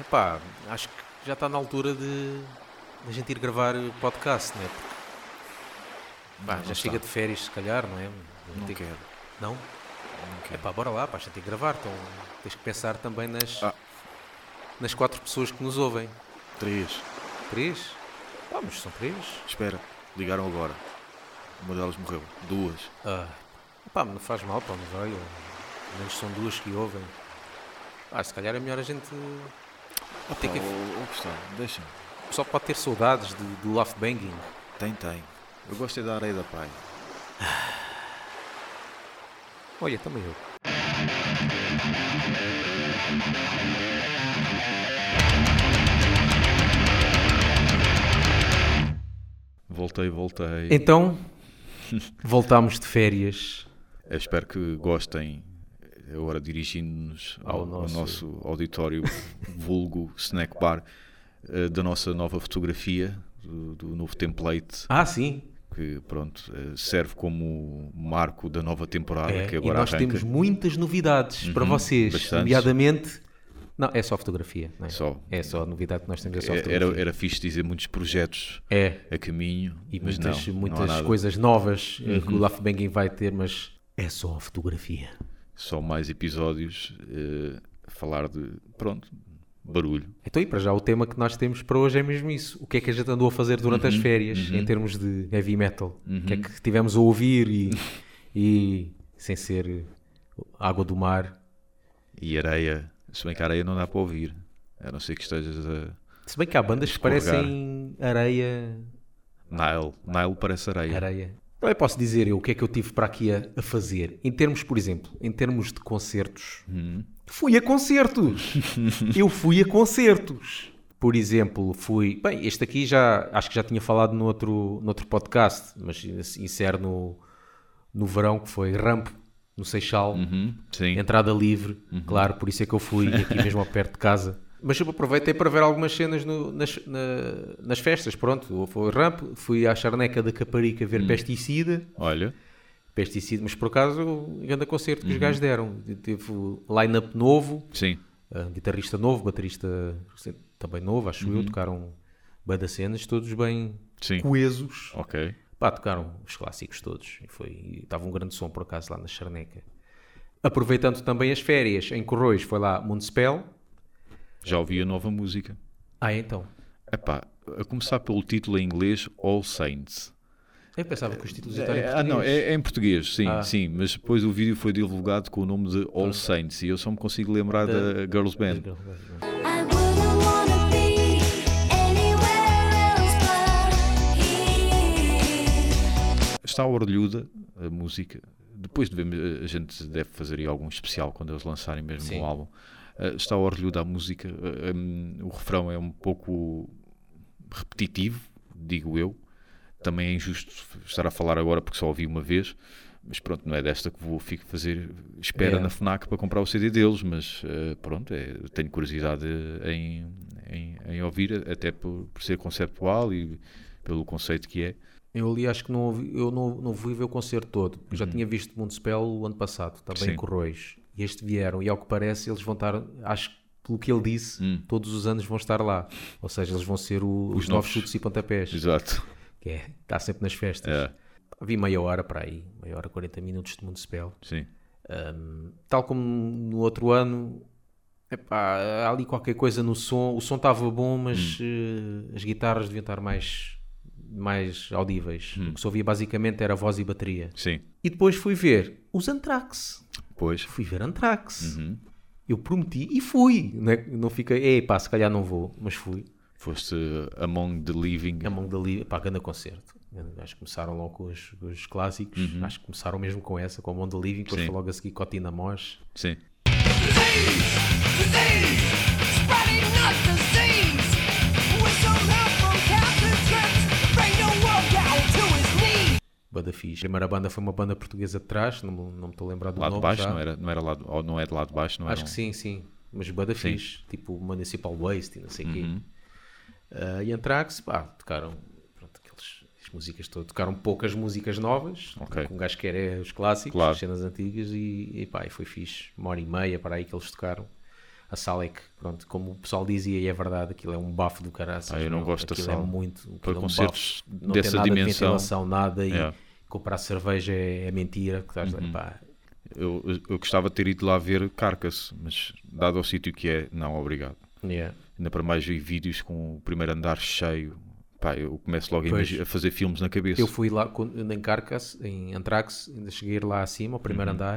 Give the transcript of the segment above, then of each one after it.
Epá, acho que já está na altura de, de a gente ir gravar podcast, não é? Porque, pá, Não já está. chega de férias, se calhar, não é? Não quero. Não? Não quero. Epá, bora lá, pá, a gente tem que gravar. Então tens que pensar também nas, Ah. nas quatro pessoas que nos ouvem. Três. Três? Ah, mas são três. Espera, ligaram agora. Uma delas morreu. Duas. Ah, pá, não faz mal, pá, não vai. Ao menos são duas que ouvem. Ah, se calhar é melhor a gente. Tem que- oh, Gustavo, deixa-me. Pessoal pode ter saudades de, do Love Banging. Tem, tem. Eu gosto é da areia da pai. Olha, também eu. Voltei, voltei. Então, voltámos de férias. Eu espero que gostem, agora dirigindo-nos ao, Ao ao nosso- nosso... auditório vulgo snack bar, eh, da nossa nova fotografia, do, do novo template, Ah, sim. que pronto, eh, serve como marco da nova temporada É, que e agora nós arranca. temos muitas novidades para Uhum, vocês. bastantes. Nomeadamente. Não, é só fotografia. Não é? Só. é só a novidade que nós temos, é só É, fotografia. Era, era fixe dizer muitos projetos É. a caminho, E muitas, não, não muitas. Uhum. coisas novas eh, que o Love Banging vai ter, mas é só a fotografia. Só mais episódios a falar de, pronto, barulho. Então, e para já, o tema que nós temos para hoje é mesmo isso. O que é que a gente andou a fazer durante Uhum, as férias, em termos de heavy metal? O que é que tivemos a ouvir e, e sem ser água do mar? E areia, se bem que a areia não dá para ouvir, a não ser que estejas a... Se bem que há bandas que parecem areia. Nile, Nile parece areia. areia. Então, eu posso dizer eu o que é que eu tive para aqui a, a fazer. Em termos, por exemplo, em termos de concertos, Uhum. fui a concertos. eu fui a concertos. Por exemplo, fui. Bem, este aqui já acho que já tinha falado no outro, no outro podcast, mas insere no, no verão, que foi Rampo, no Seixal. Uhum, sim, Entrada livre, claro, por isso é que eu fui aqui mesmo ao perto de casa. Mas aproveitei para ver algumas cenas no- nas, na- nas festas, pronto. Foi ramp, fui à charneca da Caparica ver pesticida, olha, pesticida, mas por acaso, grande concerto que os gajos deram. Teve line-up novo, sim, ah, guitarrista novo, baterista também novo, acho eu, tocaram bem das cenas, todos bem sim, coesos. ok. Pá, tocaram os clássicos todos. E foi, e estava um grande som por acaso lá na Charneca. Aproveitando também as férias em Corroios, foi lá Municipal. Já ouvi a nova música. Ah, então. Epá, a começar pelo título em inglês, All Saints. Eu pensava que os títulos eram em É, ah, não, português. é, é em português, sim, Ah. sim, mas depois o vídeo foi divulgado com o nome de All Saints e eu só me consigo lembrar da Girls Band. Está orelhuda a música. Depois devemos, a gente deve fazer aí algum especial quando eles lançarem mesmo Sim. o álbum. Uh, está orelhuda a música. uh, um, o refrão é um pouco repetitivo, digo eu. Também é injusto estar a falar agora porque só ouvi uma vez. Mas pronto, não é desta que vou fico fazer espera É. na FNAC para comprar o CD deles. Mas uh, pronto, é, tenho curiosidade em, em, em ouvir, até por, por ser conceptual e pelo conceito que é. Eu ali acho que não, ouvi, eu não, não fui ver o concerto todo. porque Já tinha visto Municipal o ano passado, também Uhum. Sim. em Corroios. E este vieram. E ao que parece, eles vão estar, acho que pelo que ele disse, todos os anos vão estar lá. Ou seja, eles vão ser o- os, Hum. Os novos chutes e pontapés. Exato. Que é, está sempre nas festas. É. Vi meia hora para aí, meia hora, 40 minutos de Municipal. Sim. Um, tal como no outro ano, epá, há ali qualquer coisa no som. O som estava bom, mas eh, as guitarras deviam estar mais, mais audíveis. O que se ouvia basicamente era voz e bateria. Sim. E depois fui ver os Anthrax. Pois. Fui ver Anthrax. Eu prometi e fui. Não, é- não fiquei, ei pá, se calhar não vou, mas fui. Foste Among the Living. Among the Li- pá, grande concerto. Acho que começaram logo com os, com os clássicos. Acho que começaram mesmo com essa, com Among the Living. Depois Sim. foi logo a seguir Cotina Mosh. Sim. Disease, spreading not disease. Fixe. A primeira banda foi uma banda portuguesa de trás, não, me- não me estou a lembrar do Lá de nome baixo, já. não era, não era lá, ou não é de lá de baixo, não Acho era que um- sim, sim. Mas fixe, tipo Municipal Waste e não sei o Uhum. quê. Ah, e Anthrax, pá, tocaram pronto, aqueles, as músicas todas. Tocaram poucas músicas novas, Ok. que um gajo quer é os clássicos, Claro. as cenas antigas e, e pá, e foi fixe. Uma hora e meia para aí que eles tocaram. A sala é que, pronto, como o pessoal dizia, e é verdade, aquilo é um bafo do caraças. Ah, eu não meu. gosto da sala. é muito. Para é um concertos bafo. não dessa tem nada dimensão. de ventilação, nada, e É. comprar cerveja é, é mentira. Que estás, Uhum. pá, Eu, eu- gostava de ter ido lá ver Carcass, mas dado ao sítio que é, não, obrigado. yeah. Ainda para mais vi vídeos com o primeiro andar cheio. Pá, eu começo logo a, a fazer filmes na cabeça. Eu fui lá em Carcass, em Antrax, ainda cheguei lá acima, ao Uhum. primeiro andar,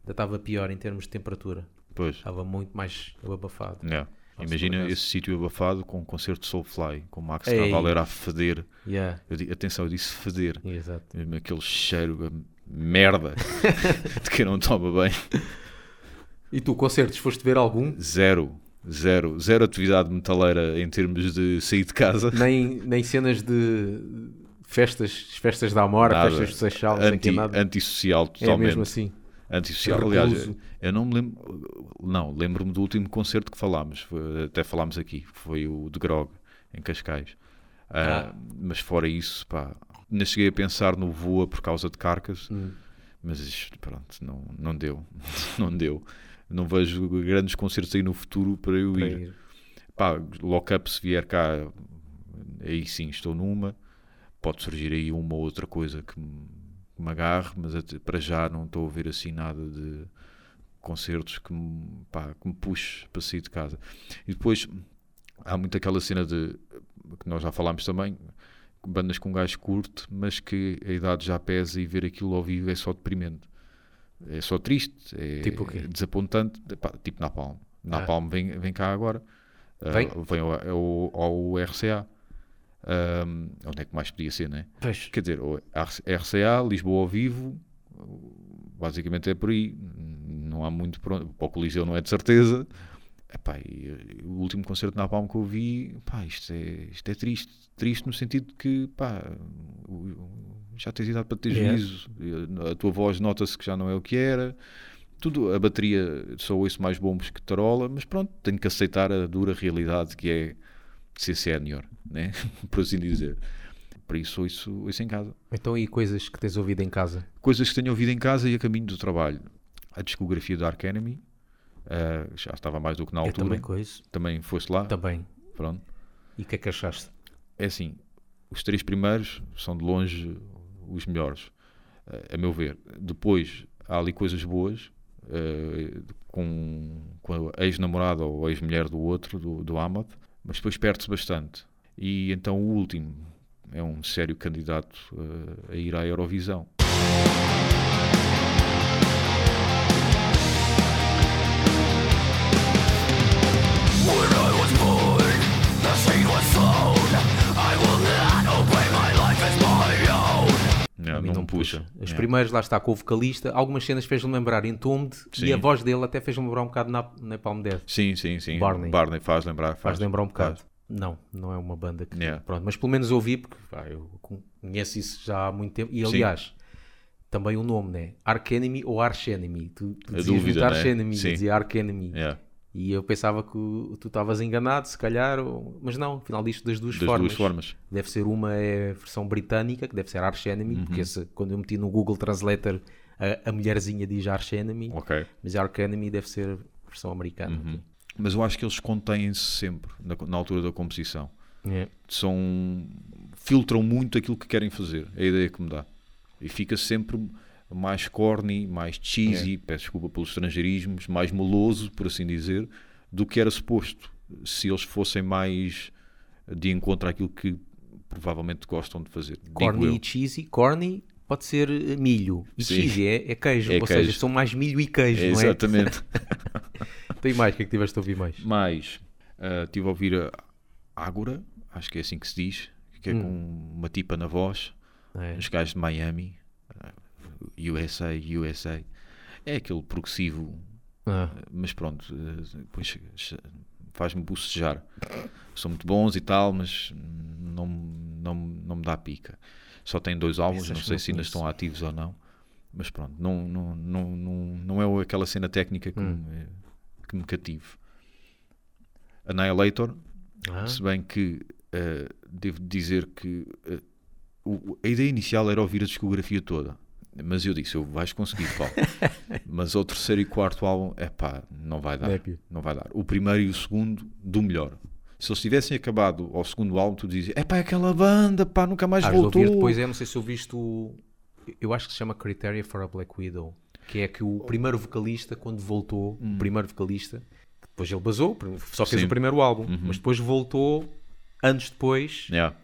ainda estava pior em termos de temperatura. Pois. Estava muito mais abafado. Yeah. Nossa, Imagina esse sítio abafado com um concerto de Soulfly, com o Max Ei. A feder. Yeah. Eu di- atenção, eu disse feder. Exato. Aquele cheiro merda de quem não toma bem. E tu, concertos, foste ver algum? Zero, zero, zero atividade metaleira em termos de sair de casa. Nem, nem cenas de festas, festas da Amora, festas de Seixal, Anti, nada. antissocial, É totalmente. mesmo assim. Antissocial. Recluso. Aliás, eu não me lembro. Não, lembro-me do último concerto que falámos. até falámos aqui. Foi o de Grog, em Cascais. Ah, Ah. Mas fora isso, pá. Ainda cheguei a pensar no Voa por causa de Carcas. Hum. Mas isto, pronto, não, não deu. não deu. Não vejo grandes concertos aí no futuro para eu Para ir. ir. Pá, lock-up se vier cá, aí sim estou numa. Pode surgir aí uma ou outra coisa que que me agarre, mas até- para já não estou a ver assim nada de concertos que me, pá, que me puxe para sair de casa. E depois há muito aquela cena de que nós já falámos também, bandas com um gajo curto, mas que a idade já pesa e ver aquilo ao vivo é só deprimente. É só triste, é Tipo quê? desapontante, pá, tipo Napalm. Napalm vem, vem cá agora, Ah. Vem? Uh, vem ao, ao, ao RCA. Um, onde é que mais podia ser, né? Pois. Quer dizer, RCA, Lisboa ao vivo, basicamente é por aí. Não há muito para onde- para o Coliseu, não é de certeza. Epá, e, o último concerto na Palma que eu vi, pá, isto é, isto é triste. Triste no sentido de que, pá, já tens idade para ter Yeah. juízo, e a tua voz nota-se que já não é o que era. Tudo, a bateria, só ouço mais bombos que tarola, mas pronto, tenho que aceitar a dura realidade que é ser sénior, né? por assim dizer. Por isso, ouço, ouço em casa Então, e coisas que tens ouvido em casa? coisas que tenho ouvido em casa e a caminho do trabalho. A discografia da Ark Enemy, eh, já estava mais do que na Eu altura. também coisa. Também foste lá. Também. Pronto. E o que é que achaste? É assim, os três primeiros são de longe os melhores, eh, a meu ver. Depois há ali coisas boas, eh, com, com a ex-namorada ou ex-mulher do outro, do, do Ahmad, mas depois perde-se bastante. E então o último é um sério candidato eh, a ir à Eurovisão. Mim não, não me puxa. Os É. primeiros, lá está, com o vocalista, algumas cenas fez-me lembrar Entombed e Sim. a voz dele até fez-me lembrar um bocado na, Palm Dead. Sim, sim, sim. Barney. faz lembrar. Faz Faz, lembrar um bocado. faz. Não, não é uma banda que. Yeah. Pronto, mas pelo menos ouvi, porque pá, eu conheço isso já há muito tempo. E Sim. aliás, também o nome, né? Arch Enemy ou Arch Enemy? Tu, tu dizias dúvida, muito Arch né? Enemy, Sim. dizia Arch Enemy. Yeah. E eu pensava que tu estavas enganado, se calhar, ou- mas não, afinal disto das duas Das formas. duas formas. Deve ser uma é a versão britânica, que deve ser Arch Enemy, Uhum. porque esse, quando eu meti no Google Translator a, a mulherzinha diz Arch Enemy, Ok. mas Arch Enemy deve ser a versão americana. Uhum. Mas eu acho que eles contêm-se sempre na, na altura da composição. É. São, filtram muito aquilo que querem fazer. É a ideia que me dá. E fica sempre mais corny, mais cheesy, peço desculpa pelos estrangeirismos, mais meloso, por assim dizer, do que era suposto. Se eles fossem mais de encontro àquilo que provavelmente gostam de fazer. Corny e cheesy. Corny pode ser eh, milho. E Sim. cheesy é, é queijo. É ou queijo. seja, são mais milho e queijo, É, não é? exatamente. Tem mais, o que é que tiveste a ouvir mais? Mais, ah, estive a ouvir a Ágora, acho que é assim que se diz, que é Hum. com uma tipa na voz, É. os gajos de Miami, USA, USA. É aquele progressivo, Ah, mas pronto, eh, depois faz-me bocejar. São muito bons e tal, mas não, não, não me dá pica. Só tem dois álbuns, não sei se ainda estão ativos ou não. Mas pronto, não, não, não, não, é aquela cena técnica que, Hum. me, que me cative. Annihilator, ah, se bem que eh, devo dizer que eh, a ideia inicial era ouvir a discografia toda. Mas eu disse, eu vais conseguir, Paulo. Mas o terceiro e quarto álbum, é pá, não vai dar. Não vai dar. O primeiro e o segundo, do melhor. Se eles tivessem acabado ao segundo álbum, tu dizias, é pá, aquela banda, pá, nunca mais Ah, voltou. depois é, não sei se eu viste o. Eu acho que se chama Criteria for a Black Widow. Que é que o primeiro vocalista, quando voltou, o primeiro vocalista, depois ele basou, só fez Hum. Sim. o primeiro álbum, mas depois voltou anos depois, Yeah.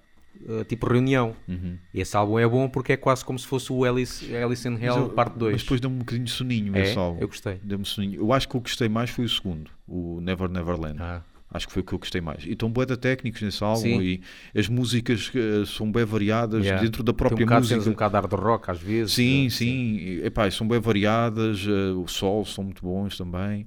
Uh, tipo reunião. Uhum. E esse álbum é bom porque é quase como se fosse o Alice, Alice in Hell, eu- parte 2. Mas depois deu-me um bocadinho de soninho É? esse álbum. Eu gostei. Deu-me soninho. Eu acho que o que gostei mais foi o segundo, o Never Never Land. Ah. Acho que foi o que eu gostei mais. E estão bué técnicos nesse álbum Sim. e as músicas eh, são bem variadas Yeah. dentro da Tem própria um bocado, música. tens um bocado de hard rock às vezes. Sim, uh, sim. E, Epá, são bem variadas. eh, o Sol são muito bons também.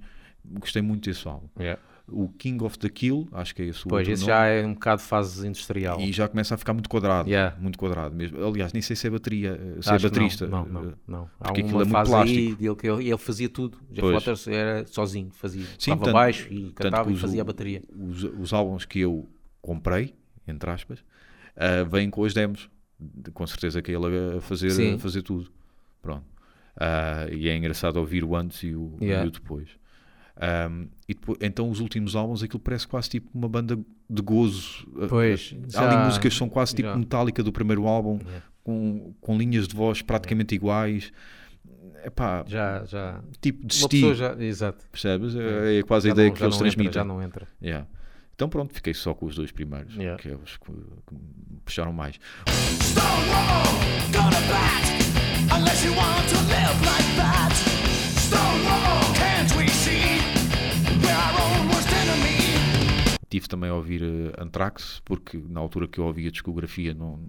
Gostei muito desse álbum. Yeah. O King of the Kill, acho que é esse o Pois, esse já é um bocado fase industrial. E já começa a ficar muito quadrado. Yeah. Muito quadrado mesmo. Aliás, nem sei se é bateria, eh, se é Acho que baterista. Não, não, eh, não. não. Há porque aquilo é muito aí plástico. que ele, ele fazia tudo. Jeff. Waters era sozinho, fazia. Sim, Estava tanto- baixo e cantava e fazia a bateria. Os, os álbuns que eu comprei, entre aspas, ah, vêm com as demos. De- Com certeza que é ele a fazer, a fazer tudo. Pronto. Ah, e é engraçado ouvir o antes e o, Yeah. e o depois. Ahm, e depois. Então, os últimos álbuns, aquilo parece quase tipo uma banda de gozo. Ah, Pois, Há ali já- músicas que são quase tipo já. metálica do primeiro álbum, Yeah. com, com linhas de voz praticamente iguais. Epá, Já, já. tipo Uma de pessoa estilo, já. Exato. percebes? É, é quase a Já ideia não- que eles entra, transmitem. Já não entra. Yeah. Então pronto, fiquei só com os dois primeiros, Yeah. que é os que, que me puxaram mais. Stonewall, Tive também a ouvir eh, Anthrax, porque na altura que eu ouvi a discografia não,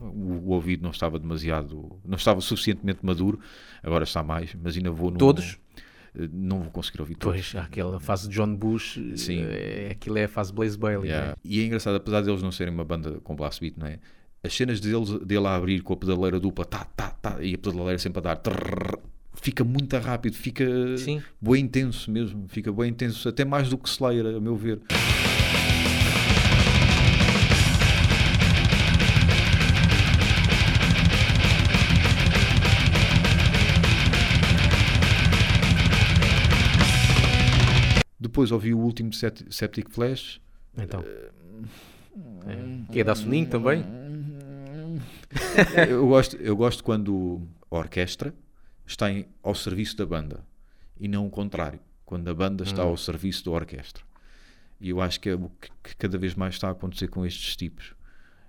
o, o ouvido não estava demasiado, não estava suficientemente maduro, agora está mais, mas ainda vou no... Todos? eh, Não vou conseguir ouvir todos. Pois, aquela fase de John Bush. Sim. É, aquilo é a fase Blaze Bailey. Yeah. né? E é engraçado, apesar deles não serem uma banda com blast beat, não é? As cenas deles, dele a abrir com a pedaleira dupla, tá, tá, tá, e a pedaleira sempre a dar, trrr, fica muito rápido, fica Sim. bem intenso mesmo, fica bem intenso, até mais do que Slayer, a meu ver. Depois ouvi o último de Sept- Septic Flash, Então. É. Que é da soninho também? eu, gosto, eu gosto quando a orquestra está em- ao serviço da banda e não o contrário, quando a banda está Hum. ao serviço da orquestra. E eu acho que é o que, cada vez mais está a acontecer com estes tipos.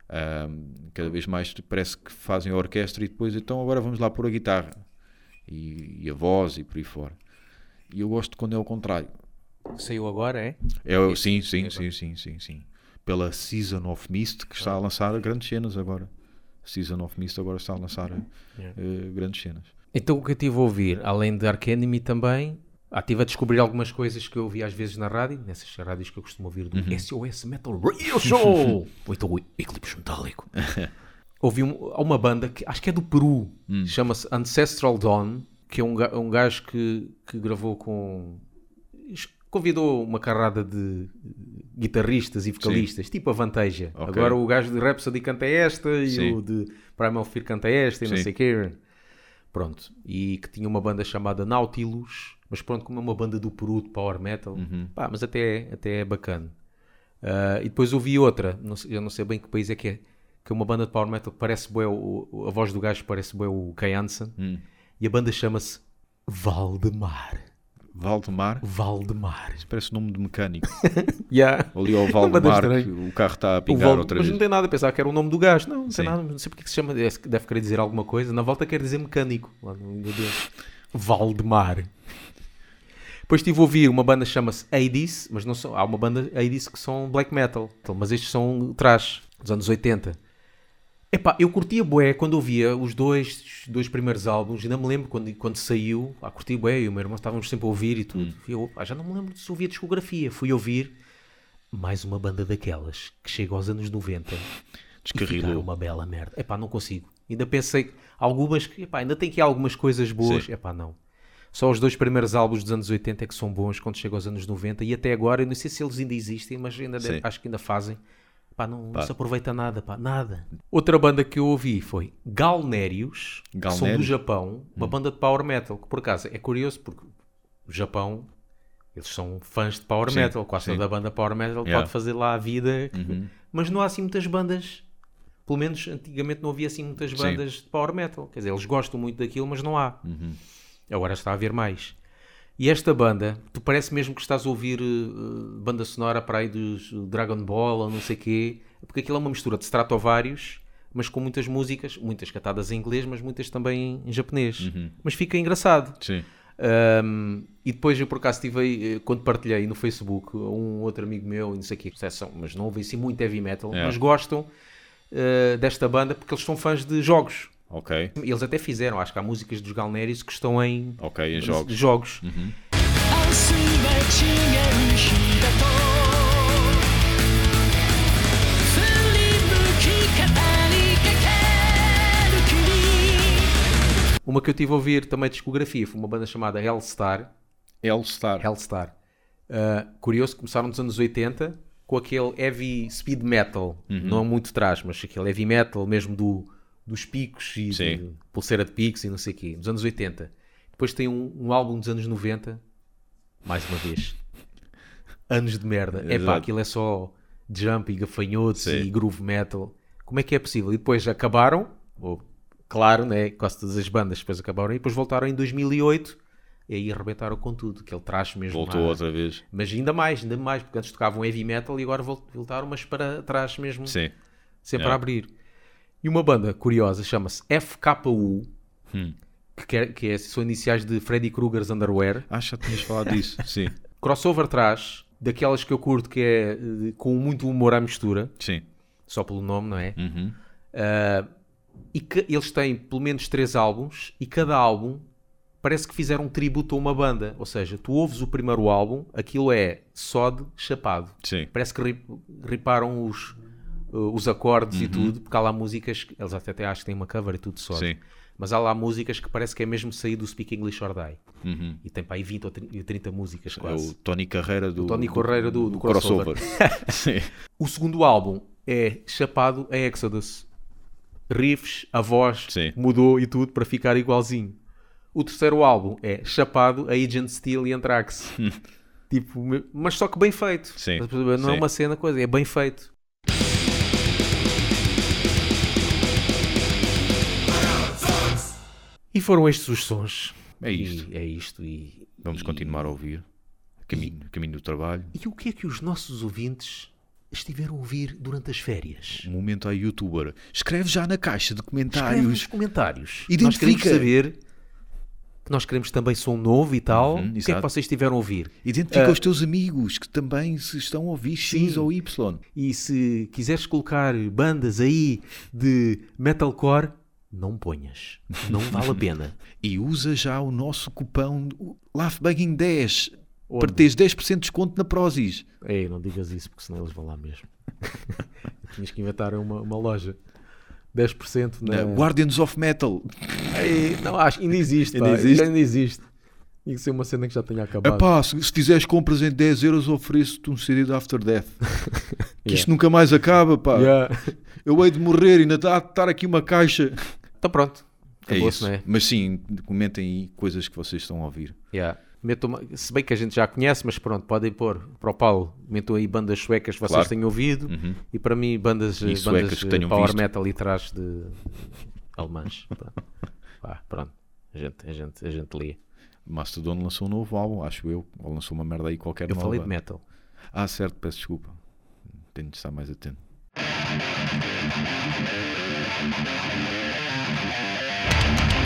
Ahm, cada vez mais parece que fazem a orquestra e depois, então agora vamos lá pôr a guitarra e, e a voz e por aí fora. E eu gosto quando é o contrário. Saiu agora, é? É, sim, sim, sim, sim, sim, sim. Pela Season of Mist, que está a lançar grandes cenas agora. Season of Mist agora está a lançar eh, grandes cenas. Então o que eu estive a ouvir, além de Ark Enemy também, ah, estive a descobrir algumas coisas que eu ouvi às vezes na rádio, nessas rádios que eu costumo ouvir do Uhum. SOS Metal Radio Show! Ou então o Eclipse Metálico. ouvi um- uma banda que acho que é do Peru, Hum. chama-se Ancestral Dawn, que é um, um gajo que, que gravou com. Convidou uma carrada de guitarristas e vocalistas, tipo a Vanteja. Ok. Agora o gajo de Rhapsody canta esta e Sim. o de Primal Fear canta esta e não Sim. sei o quê. Pronto. E que tinha uma banda chamada Nautilus, mas pronto, como é uma banda do Peru de Power Metal, Uhum. pá, mas até, até é bacana. Ah, e depois ouvi outra, não sei- eu não sei bem que país é que é, que é uma banda de Power Metal que parece o- a voz do gajo parece bué o Kai Hansen, Hum. e a banda chama-se Valdemar. Valdemar, Valdemar. parece nome de mecânico. Yeah. Ali ao banda Valdemar, o carro está a pingar Val- outra mas vez. não tem nada a pensar que era o nome do gajo. Não, não Sim. tem nada. Não sei porque que se chama. Deve deve querer dizer alguma coisa. Na volta quer dizer mecânico. Lá no. Valdemar. Depois estive a ouvir uma banda que chama-se Hades, mas não são, há uma banda Hades que são black metal, Então, mas estes são trash, dos anos 80. Epá, eu curtia bué quando ouvia os dois, dois primeiros álbuns, ainda me lembro quando, quando saiu, ah, curti bué, eu e o meu irmão estávamos sempre a ouvir e tudo. E eu, pá, já não me lembro de se ouvia discografia, fui ouvir mais uma banda daquelas que chega aos anos 90 e ficar Descarrilou. uma bela merda. Epá, não consigo. Ainda pensei, algumas, que, epá, ainda tem aqui algumas coisas boas, Sim. epá, não. Só os dois primeiros álbuns dos anos 80 é que são bons quando chega aos anos 90 e até agora, eu não sei se eles ainda existem, mas ainda Sim. acho que ainda fazem. Pá, não, não se aproveita nada, pá, nada. Outra banda que eu ouvi foi Galnérios, que são do? Japão, uma banda de power metal, que por acaso é curioso porque o Japão, eles são fãs de power Sim, metal, quase sim. toda a banda power metal Yeah. Uhum. pode fazer lá a vida, mas não há assim muitas bandas, pelo menos antigamente não havia assim muitas bandas de power metal, quer dizer, eles gostam muito daquilo, mas não há. Uhum. Agora está a haver mais. E esta banda, tu parece mesmo que estás a ouvir eh, banda sonora para aí dos Dragon Ball ou não sei quê, porque aquilo é uma mistura de Stratovarius, mas com muitas músicas, muitas cantadas em inglês, mas muitas também em japonês. Uhum. Mas fica engraçado. Sim. Um, e depois eu por acaso tive eh, quando partilhei no Facebook, um outro amigo meu, e não sei o que, mas não ouvi assim muito heavy metal, É. mas gostam eh, desta banda porque eles são fãs de jogos. Ok. Eles até fizeram, acho que há músicas dos Galnerys que estão em, okay, em jogos. jogos. Uhum. Uma que eu tive a ouvir também de discografia foi uma banda chamada Hellstar. Hellstar. Hellstar. Uh, curioso, começaram nos anos 80 com aquele heavy speed metal, uhum. não é muito trás, mas aquele heavy metal mesmo do dos picos e de pulseira de picos e não sei o quê, nos anos 80. Depois tem um, um álbum dos anos 90, mais uma vez, anos de merda. É pá, aquilo é só jump e gafanhotos Sim. e groove metal. Como é que é possível? E depois acabaram, ou, claro, né, quase todas as bandas depois acabaram, e depois voltaram em 2008 e aí arrebentaram com tudo, que ele traz mesmo Voltou outra vez. mas ainda mais, ainda mais, porque antes tocavam heavy metal e agora vol- voltaram, mas para trás mesmo, Sim. sempre Yeah. a abrir. E uma banda curiosa chama-se FKU, Hum. que, quer- que é, são iniciais de Freddy Krueger's Underwear. Ah, já tinhas falado disso. Sim. Crossover traz, daquelas que eu curto, que é eh, com muito humor à mistura, Sim. só pelo nome, não é? Uhum. Ah, e que eles têm pelo menos três álbuns e cada álbum parece que fizeram um tributo a uma banda. Ou seja, tu ouves o primeiro álbum, aquilo é só de chapado. Sim. Parece que ri- riparam os, uh, os acordes e Uhum. tudo, porque há lá músicas, eles até acham que têm uma cover e tudo só. Sim. Mas há lá músicas que parece que é mesmo sair do Speak English or Die. Uhum. E tem para aí 20 ou 30 30 músicas É quase. o Tony Carreira do. Tony Carreira do- do crossover. Sim. O segundo álbum é chapado a Exodus. Riffs, a voz Sim. mudou e tudo para ficar igualzinho. O terceiro álbum é chapado a Agent Steel e Anthrax. tipo, mas só que bem feito. Sim? Não é sim. uma cena coisa, é bem feito. E foram estes os sons. É isto. E é isto. E, Vamos e- continuar a ouvir. Caminho, caminho do trabalho. E o que é que os nossos ouvintes estiveram a ouvir durante as férias? Um momento à youtuber. Escreve já na caixa de Escreve nos comentários. comentários. Identifica. Nós queremos saber que nós queremos também som novo e tal. Uhum, o que é que vocês estiveram a ouvir? Identifica Ah, os teus amigos que também se estão a ouvir X Sim. ou Y. E se quiseres colocar bandas aí de metalcore, não ponhas. Não vale a pena. E usa já o nosso cupão Laughbanging 10 Onde? para teres 10% de desconto na Prozis. Ei, não digas isso, porque senão eles vão lá mesmo. Tinhas que inventar uma, uma loja. 10% na... Na Guardians of Metal. Ei, não, acho, ainda existe. Ainda pá, existe? Ainda existe. Tinha que ser uma cena que já tenha acabado. Epá, se, se fizeres compras em 10 euros, ofereço-te um CD de After Death. Que isto Yeah. nunca mais acaba, pá. Yeah. Eu hei de morrer e ainda está a estar aqui uma caixa. Então pronto. É isso. não é? Mas sim, comentem aí coisas que vocês estão a ouvir. Yeah. Metam Se bem que a gente já conhece, mas pronto, podem pôr para o Paulo. Metam aí bandas suecas que vocês Claro. tenham ouvido. E para mim, bandas, E suecas bandas que eh, power visto. metal e trás de alemãs. Pronto. Vá, pronto. A gente, a gente, a gente lê. Mastodon lançou um novo álbum, acho eu. Ou lançou uma merda aí qualquer Eu nova. falei de metal. Ah, certo, peço desculpa. Tenho de estar mais atento. Thank you.